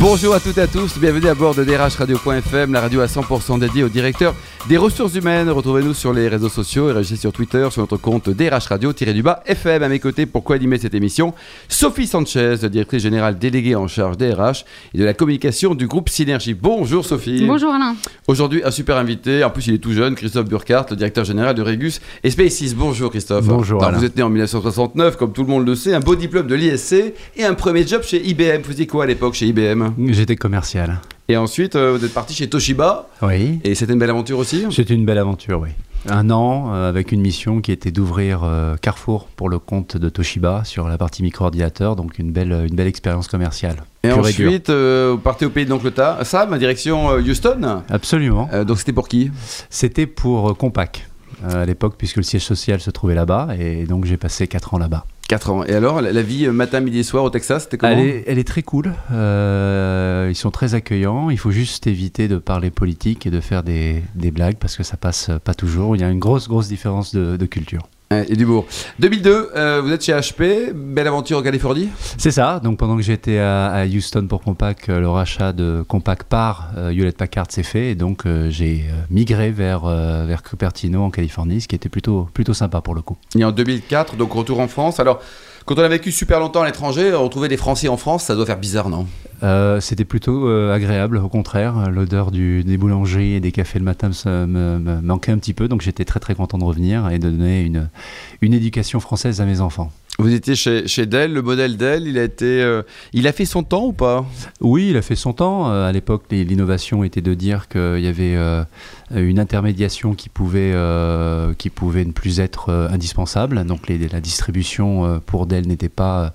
Bonjour à toutes et à tous, bienvenue à bord de drhradio.fm, la radio à 100% dédiée au directeur des ressources humaines. Retrouvez-nous sur les réseaux sociaux et réagissez sur Twitter sur notre compte DRH Radio-du-bas FM. À mes côtés, pour co-animer cette émission, Sophie Sanchez, directrice générale déléguée en charge des RH et de la communication du groupe Synergie. Bonjour Sophie. Bonjour Alain. Aujourd'hui, un super invité, en plus il est tout jeune, Christophe Burkhardt, le directeur général de Regus et Spaces. Bonjour Christophe. Bonjour Vous êtes né en 1969, comme tout le monde le sait, un beau diplôme de l'ISC et un premier job chez IBM. Vous faisiez quoi à l'époque chez IBM J'étais commercial. Et ensuite, euh, vous êtes parti chez Toshiba. Oui. Et c'était une belle aventure aussi C'était une belle aventure, oui. Un an euh, avec une mission qui était d'ouvrir euh, Carrefour pour le compte de Toshiba sur la partie micro-ordinateur, donc une belle, une belle expérience commerciale. Et ensuite, vous partez au pays de. Ça, ma direction Houston Absolument. donc c'était pour qui? C'était pour Compaq à l'époque, puisque le siège social se trouvait là-bas, et donc j'ai passé 4 ans là-bas. 4 ans. Et alors, la, vie euh, matin, midi et soir au Texas, c'était comment? Elle est, très cool. Euh, ils sont très accueillants. Il faut juste éviter de parler politique et de faire des, blagues parce que ça passe pas toujours. Il y a une grosse, grosse différence de culture. Et d'humour. 2002, euh, vous êtes chez HP, belle aventure en Californie C'est ça, donc pendant que j'étais à, à, Houston pour Compaq, le rachat de Compaq par euh, Hewlett Packard s'est fait, et donc euh, j'ai migré vers, vers Cupertino en Californie, ce qui était plutôt, plutôt sympa pour le coup. Et en 2004, donc retour en France. Alors, quand on a vécu super longtemps à l'étranger, retrouver des Français en France, ça doit faire bizarre, non? Euh, C'était plutôt euh, agréable, au contraire. L'odeur des boulangeries et des cafés le matin me, me, manquait un petit peu, donc j'étais très très content de revenir et de donner une, une éducation française à mes enfants. Vous étiez chez, chez, Dell, le modèle Dell, il a été, euh, il a fait son temps ou pas? Oui, il a fait son temps. À l'époque, l'innovation était de dire qu'il y avait une intermédiation qui pouvait, euh, qui pouvait ne plus être indispensable. Donc les, la distribution pour Dell n'était pas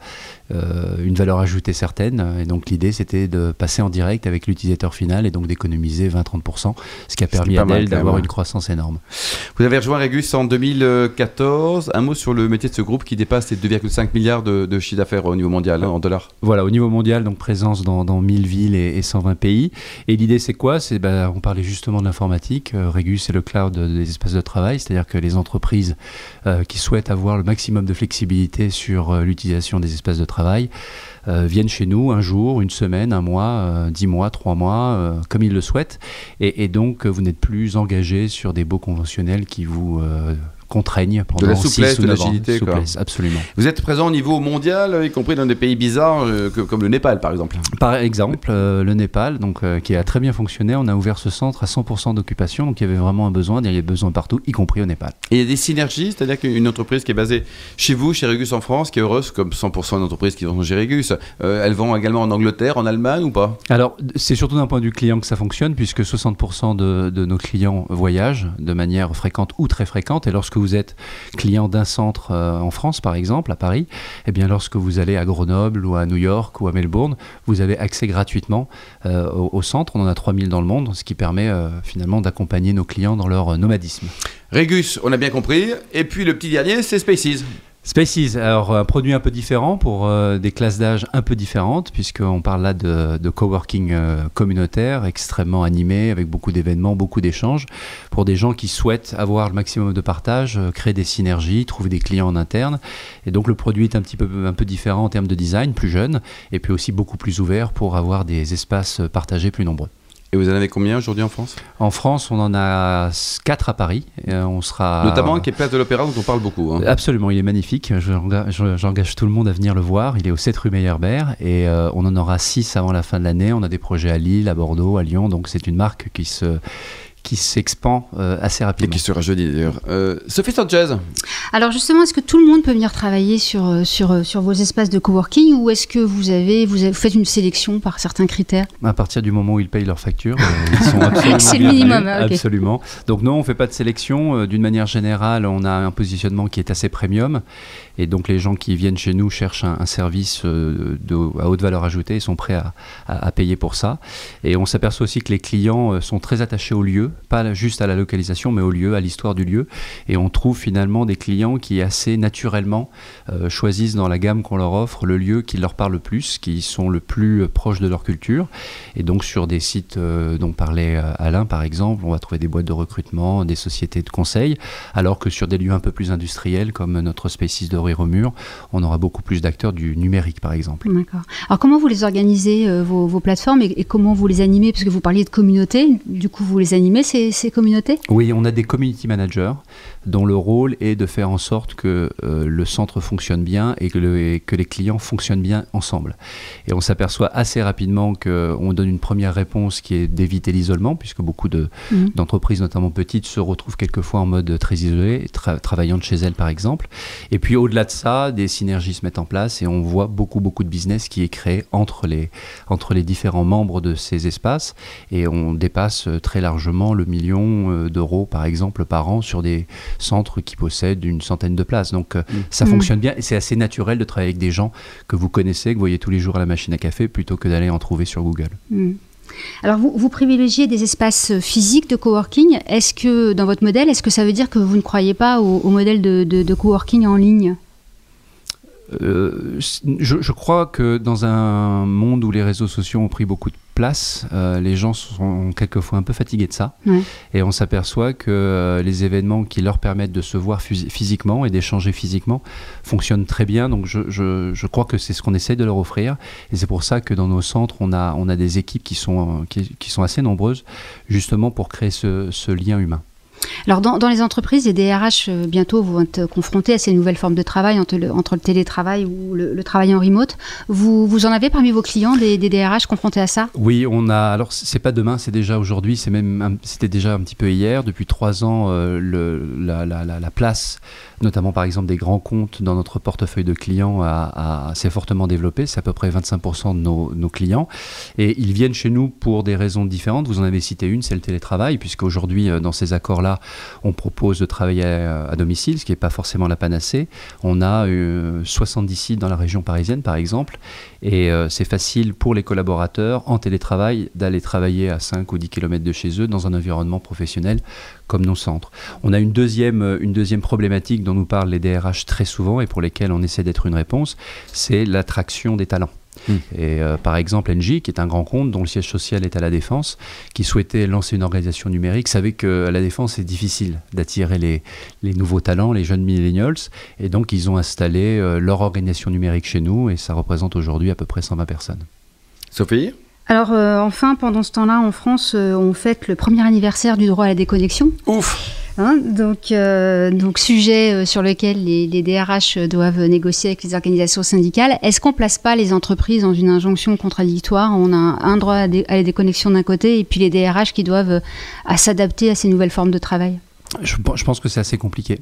une valeur ajoutée certaine. Et donc l'idée, c'était de passer en direct avec l'utilisateur final et donc d'économiser 20-30%, ce qui a permis à Dell d'avoir une croissance énorme. Vous avez rejoint Regus en 2014. Un mot sur le métier de ce groupe qui dépasse les 2,5 milliards de, de chiffre d'affaires au niveau mondial, hein, en dollars. Voilà, au niveau mondial, donc présence dans, dans 1000 villes et, et, 120 pays. Et l'idée, c'est quoi? C'est bah, On parlait justement de l'informatique. Euh, Regus, c'est le cloud des espaces de travail, c'est-à-dire que les entreprises euh, qui souhaitent avoir le maximum de flexibilité sur euh, l'utilisation des espaces de travail viennent chez nous un jour, une semaine, un mois, dix mois, trois mois, comme ils le souhaitent. Et, et donc, vous n'êtes plus engagé sur des baux conventionnels qui vous contraignent pendant de la souplesse, de l'agilité, absolument. Vous êtes présent au niveau mondial, y compris dans des pays bizarres euh, que, comme le Népal, par exemple. Par exemple, euh, le Népal, donc euh, qui a très bien fonctionné. On a ouvert ce centre à 100% d'occupation, donc il y avait vraiment un besoin. Il y avait besoin partout, y compris au Népal. Et il y a des synergies, c'est-à-dire qu'une entreprise qui est basée chez vous, chez Regus en France, qui est heureuse, comme 100% d'entreprises qui vont chez Regus, elles vont également en Angleterre, en Allemagne ou pas? Alors, c'est surtout d'un point de vue client que ça fonctionne, puisque 60% de, de nos clients voyagent de manière fréquente ou très fréquente. Et lorsque vous êtes client d'un centre euh, en France, par exemple, à Paris, eh bien, lorsque vous allez à Grenoble ou à New York ou à Melbourne, vous avez accès gratuitement euh, au, centre. On en a 3000 dans le monde, ce qui permet euh, finalement d'accompagner nos clients dans leur nomadisme. Régus, on a bien compris. Et puis le petit dernier, c'est Spaces. Spaces, alors un produit un peu différent pour euh, des classes d'âge un peu différentes, puisqu'on parle là de, coworking euh, communautaire, extrêmement animé, avec beaucoup d'événements, beaucoup d'échanges, pour des gens qui souhaitent avoir le maximum de partage, euh, créer des synergies, trouver des clients en interne. Et donc le produit est un petit peu, un peu différent en termes de design, plus jeune, et puis aussi beaucoup plus ouvert pour avoir des espaces partagés plus nombreux. Et vous en avez combien aujourd'hui en France? En France, on en a 4 à Paris. Et on sera... Notamment qui est Place de l'Opéra, dont on parle beaucoup. Hein. Absolument, il est magnifique. J'engage tout le monde à venir le voir. Il est au 7 rue Meyerbeer et euh, on en aura 6 avant la fin de l'année. On a des projets à Lille, à Bordeaux, à Lyon. Donc c'est une marque qui se qui s'expand euh, assez rapidement. Et qui sera jeudi d'ailleurs. Euh, Sophie Sanchez Alors justement, est-ce que tout le monde peut venir travailler sur, sur, sur vos espaces de coworking ou est-ce que vous, avez, vous, avez, vous faites une sélection par certains critères? À partir du moment où ils payent leurs factures, ils sont absolument C'est le minimum, hein, okay. absolument. Donc non, on ne fait pas de sélection. Euh, D'une manière générale, on a un positionnement qui est assez premium. Et donc les gens qui viennent chez nous cherchent un, un service euh, de, à haute valeur ajoutée et sont prêts à, à, à payer pour ça. Et on s'aperçoit aussi que les clients sont très attachés au lieu pas juste à la localisation, mais au lieu, à l'histoire du lieu. Et on trouve finalement des clients qui assez naturellement euh, choisissent dans la gamme qu'on leur offre le lieu qui leur parle le plus, qui sont le plus proches de leur culture. Et donc sur des sites euh, dont parlait Alain par exemple, on va trouver des boîtes de recrutement, des sociétés de conseil, alors que sur des lieux un peu plus industriels comme notre Spaces de Rue Mur, on aura beaucoup plus d'acteurs du numérique par exemple. D'accord. Alors comment vous les organisez, vos, plateformes, et, comment vous les animez? Parce que vous parliez de communauté, du coup vous les animez ces, ces communautés? Oui, on a des community managers dont le rôle est de faire en sorte que euh, le centre fonctionne bien et que, les clients fonctionnent bien ensemble. Et on s'aperçoit assez rapidement qu'on donne une première réponse qui est d'éviter l'isolement, puisque beaucoup mhm. d'entreprises, notamment petites, se retrouvent quelquefois en mode très isolé, travaillant de chez elles par exemple. Et puis au-delà de ça, des synergies se mettent en place et on voit beaucoup, beaucoup de business qui est créé entre les, entre les différents membres de ces espaces. Et on dépasse très largement le million euh, d'euros, par exemple, par an sur des centre qui possède une centaine de places. Donc euh, mm. ça fonctionne bien et c'est assez naturel de travailler avec des gens que vous connaissez, que vous voyez tous les jours à la machine à café, plutôt que d'aller en trouver sur Google. Mm. Alors vous, vous, privilégiez des espaces physiques de coworking. Est-ce que dans votre modèle, est-ce que ça veut dire que vous ne croyez pas au, modèle de, de, coworking en ligne? Euh, je, je, crois que dans un monde où les réseaux sociaux ont pris beaucoup de place, euh, les gens sont quelquefois un peu fatigués de ça. Et on s'aperçoit que euh, les événements qui leur permettent de se voir physiquement et d'échanger physiquement fonctionnent très bien. Donc je, je, je crois que c'est ce qu'on essaie de leur offrir. Et c'est pour ça que dans nos centres, on a, on a des équipes qui sont, qui, qui sont assez nombreuses, justement pour créer ce, ce lien humain. Alors, dans, les entreprises, les DRH euh, bientôt vont être confrontés à ces nouvelles formes de travail entre le, télétravail ou le, travail en remote. Vous, vous en avez parmi vos clients des, DRH confrontés à ça? Oui, on a. Alors, c'est pas demain, c'est déjà aujourd'hui, c'est même, c'était déjà un petit peu hier. Depuis trois ans, euh, la, la, la, place notamment par exemple des grands comptes dans notre portefeuille de clients a, s'est fortement développé. C'est à peu près 25% de nos, clients. Et ils viennent chez nous pour des raisons différentes. Vous en avez cité une, c'est le télétravail, puisqu'aujourd'hui, euh, dans ces on propose de travailler à, domicile, ce qui n'est pas forcément la panacée. On a 70 euh, sites dans la région parisienne, par exemple. Et euh, c'est facile pour les collaborateurs en télétravail d'aller travailler à 5 ou 10 km de chez eux dans un environnement professionnel comme nos centres. On a une deuxième, euh, une deuxième problématique dont nous parlent les DRH très souvent et pour lesquelles on essaie d'être une réponse, c'est l'attraction des talents. Hmm. Et euh, par exemple, Engie, qui est un grand compte dont le siège social est à la Défense, qui souhaitait lancer une organisation numérique, savait qu'à la Défense, c'est difficile d'attirer les, les, nouveaux talents, les jeunes millennials. Et donc, ils ont installé euh, leur organisation numérique chez nous et ça représente aujourd'hui à peu près 120 personnes. Sophie? Alors euh, enfin, pendant ce temps-là, en France, on fête le premier anniversaire du droit à la déconnexion. Ouf Hein, donc, euh, donc, sujet euh, sur lequel les, DRH doivent négocier avec les organisations syndicales. Est-ce qu'on place pas les entreprises dans une injonction contradictoire? On a un droit à, la déconnexion d'un côté et puis les DRH qui doivent euh, s'adapter à ces nouvelles formes de travail. Je, je pense que c'est assez compliqué.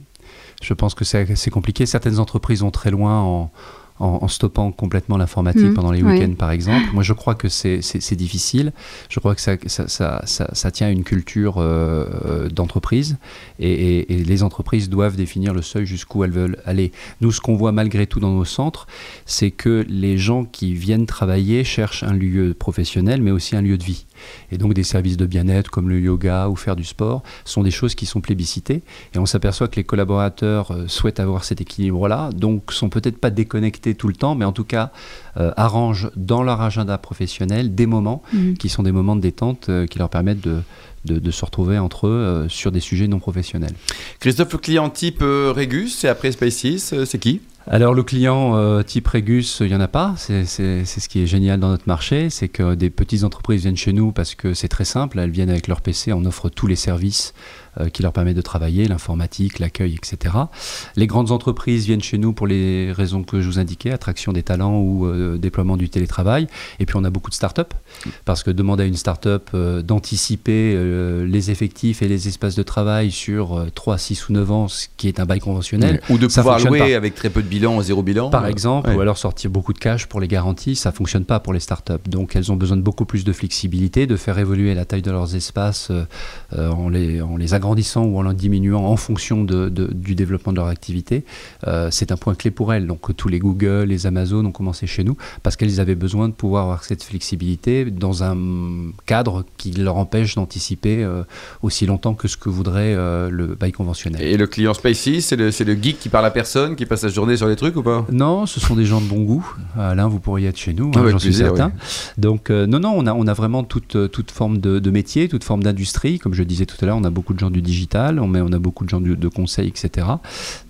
Je pense que c'est assez compliqué. Certaines entreprises vont très loin en en, stoppant complètement l'informatique mmh. pendant les week-ends, par exemple. Moi, je crois que c'est difficile. Je crois que ça, ça, ça, ça tient à une culture euh, euh, d'entreprise et, les entreprises doivent définir le seuil jusqu'où elles veulent aller. Nous, ce qu'on voit malgré tout dans nos centres, c'est que les gens qui viennent travailler cherchent un lieu professionnel, mais aussi un lieu de vie. Et donc des services de bien-être comme le yoga ou faire du sport sont des choses qui sont plébiscitées. Et on s'aperçoit que les collaborateurs euh, souhaitent avoir cet équilibre-là, donc sont peut-être pas déconnectés tout le temps, mais en tout cas euh, arrangent dans leur agenda professionnel des moments mmh. qui sont des moments de détente euh, qui leur permettent de, de, se retrouver entre eux sur des sujets non professionnels. Christophe, le client type Régus et après Spaces, c'est qui? Alors le client euh, type Regus, il n'y en a pas. C'est ce qui est génial dans notre marché, c'est que des petites entreprises viennent chez nous parce que c'est très simple. Elles viennent avec leur PC, on offre tous les services qui leur permet de travailler, l'informatique, l'accueil, etc. Les grandes entreprises viennent chez nous pour les raisons que je vous indiquais, attraction des talents ou euh, déploiement du télétravail. Et puis on a beaucoup de start-up, parce que demander à une start-up euh, d'anticiper les effectifs et les espaces de travail sur 3, 6 ou 9 ans, ce qui est un bail conventionnel. Ou de pouvoir louer avec très peu de bilan, zéro bilan. Par exemple, ou alors sortir beaucoup de cash pour les garanties, ça ne fonctionne pas pour les start-up. Donc elles ont besoin de beaucoup plus de flexibilité, de faire évoluer la taille de leurs espaces en les, en les l'agrandissant ou en le diminuant en fonction de, du développement de leur activité, c'est un point clé pour elles. Donc tous les Google, les Amazon ont commencé chez nous parce qu'elles avaient besoin de pouvoir avoir cette flexibilité dans un cadre qui leur empêche d'anticiper aussi longtemps que ce que voudrait le bail conventionnel. Et le client Spacey, c'est le, le, geek qui parle à personne, qui passe sa journée sur les trucs ou pas? Non, ce sont des gens de bon goût. Alain, vous pourriez être chez nous, hein, j'en suis certain. Donc, euh, non, non, on a, on a vraiment toute, euh, toute forme de, de métier, toute forme d'industrie. Comme je disais tout à l'heure, on a beaucoup de gens du digital, on, met, on a beaucoup de gens de conseils, etc.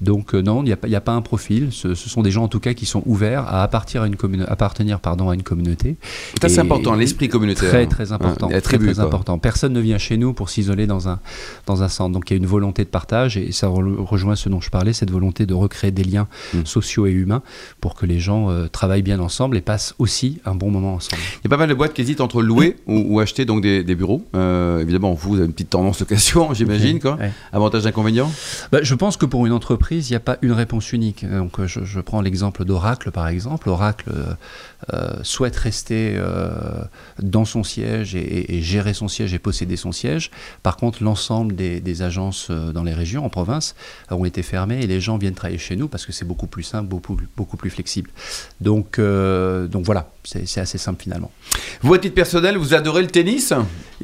Donc, euh, non, il n'y a, a, pas un profil. Ce, sont des gens, en tout cas, qui sont ouverts à, appartenir à une, appartenir pardon, à une communauté. Ça, c'est important, l'esprit communautaire. Très, très important. très, très important. Personne ne vient chez nous pour s'isoler dans un, dans un centre. Donc, il y a une volonté de partage et ça rejoint ce dont je parlais, cette volonté de recréer des liens mm. sociaux et humains pour que les gens travaillent bien ensemble et passent aussi un bon moment ensemble. Il y a pas mal de boîtes qui hésitent entre louer ou, acheter donc des, bureaux. Euh, évidemment, vous, avez une petite tendance location, j'imagine. Quoi. Avantage, inconvénient bah, Je pense que pour une entreprise, il n'y a pas une réponse unique. Donc, je, je prends l'exemple d'Oracle, par exemple. Oracle euh, souhaite rester euh, dans son siège et, gérer son siège et posséder son siège. Par contre, l'ensemble des, agences dans les régions, en province, ont été fermées et les gens viennent travailler chez nous parce que c'est beaucoup plus simple, beaucoup, beaucoup plus flexible. Donc, donc voilà, c'est assez simple finalement. Vous, à titre personnel, vous adorez le tennis?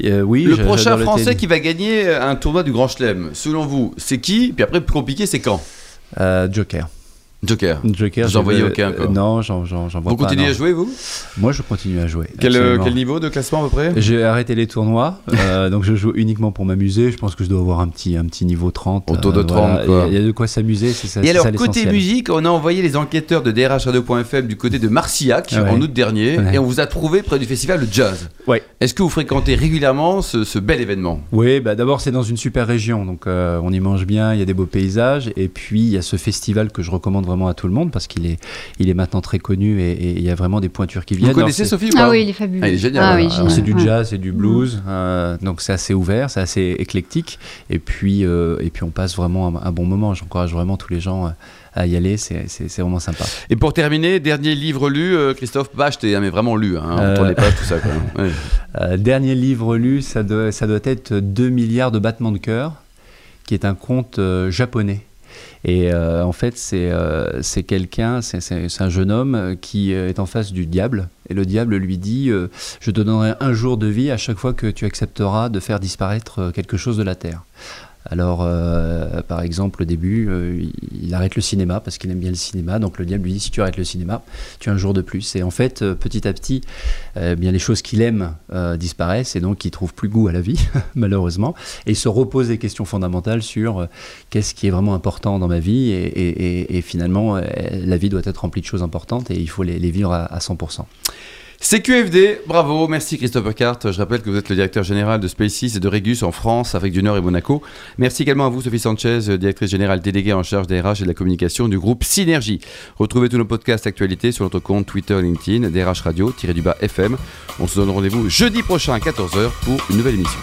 Euh, Oui. Le prochain Français qui va gagner un tournoi du Grand Chelem, selon vous, c'est qui? Puis après, plus compliqué, c'est quand? Euh, Joker. Joker. Joker. Vous n'en voyez aucun Non, j'en vois pas. Vous continuez à jouer, vous? Moi, je continue à jouer. Quel, euh, quel, niveau de classement à peu près? J'ai arrêté les tournois, euh, donc je joue uniquement pour m'amuser. Je pense que je dois avoir un petit, un petit niveau 30. Autour de 30, quoi. Il y, a de quoi s'amuser, c'est ça. Et alors, côté musique, on a envoyé les enquêteurs de DRHradio.fm du côté de Marcillac en août dernier, et on vous a trouvé près du festival de jazz. Ouais. Est-ce que vous fréquentez régulièrement ce, bel événement? Oui, bah d'abord, c'est dans une super région, donc euh, on y mange bien, il y a des beaux paysages, et puis il y a ce festival que je recommande vraiment à tout le monde parce qu'il est, il est maintenant très connu et, il y a vraiment des pointures qui viennent. Vous connaissez Sophie ou pas Ah oui, il est fabuleux. Ah, il est génial. Ah c'est du jazz, c'est du blues, euh, donc c'est assez ouvert, c'est assez éclectique. Et puis, euh, et puis on passe vraiment un, bon moment. J'encourage vraiment tous les gens euh, à y aller, c'est vraiment sympa. Et pour terminer, dernier livre lu, Christophe Bach, t'es mais vraiment lu, hein, les pages, tout ça. dernier livre lu, ça doit, ça doit être 2 milliards de battements de cœur, qui est un conte japonais. Et euh, en fait, c'est euh, quelqu'un, c'est un jeune homme qui est en face du diable. Et le diable lui dit Je te donnerai un jour de vie à chaque fois que tu accepteras de faire disparaître quelque chose de la terre. Alors, euh, par exemple, au début, euh, il arrête le cinéma parce qu'il aime bien le cinéma. Donc le diable lui dit si tu arrêtes le cinéma, tu as un jour de plus. Et en fait, euh, petit à petit, bien les choses qu'il aime disparaissent et donc il trouve plus goût à la vie, malheureusement. Et il se repose des questions fondamentales sur qu'est-ce qui est vraiment important dans ma vie. Et, finalement, la vie doit être remplie de choses importantes et il faut les, vivre à, à 100%. CQFD, bravo, merci Christophe Carte. Je rappelle que vous êtes le directeur général de Spaces et de Regus en France, Afrique du Nord et Monaco. Merci également à vous, Sophie Sanchez, directrice générale déléguée en charge des RH et de la communication du groupe Synergie. Retrouvez tous nos podcasts actualités sur notre compte Twitter LinkedIn, DRH Radio-du-bas FM. On se donne rendez-vous jeudi prochain à 14h pour une nouvelle émission.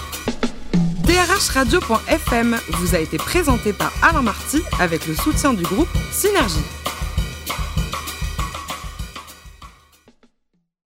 DRH Radio.fm vous a été présenté par Alain Marty avec le soutien du groupe Synergie.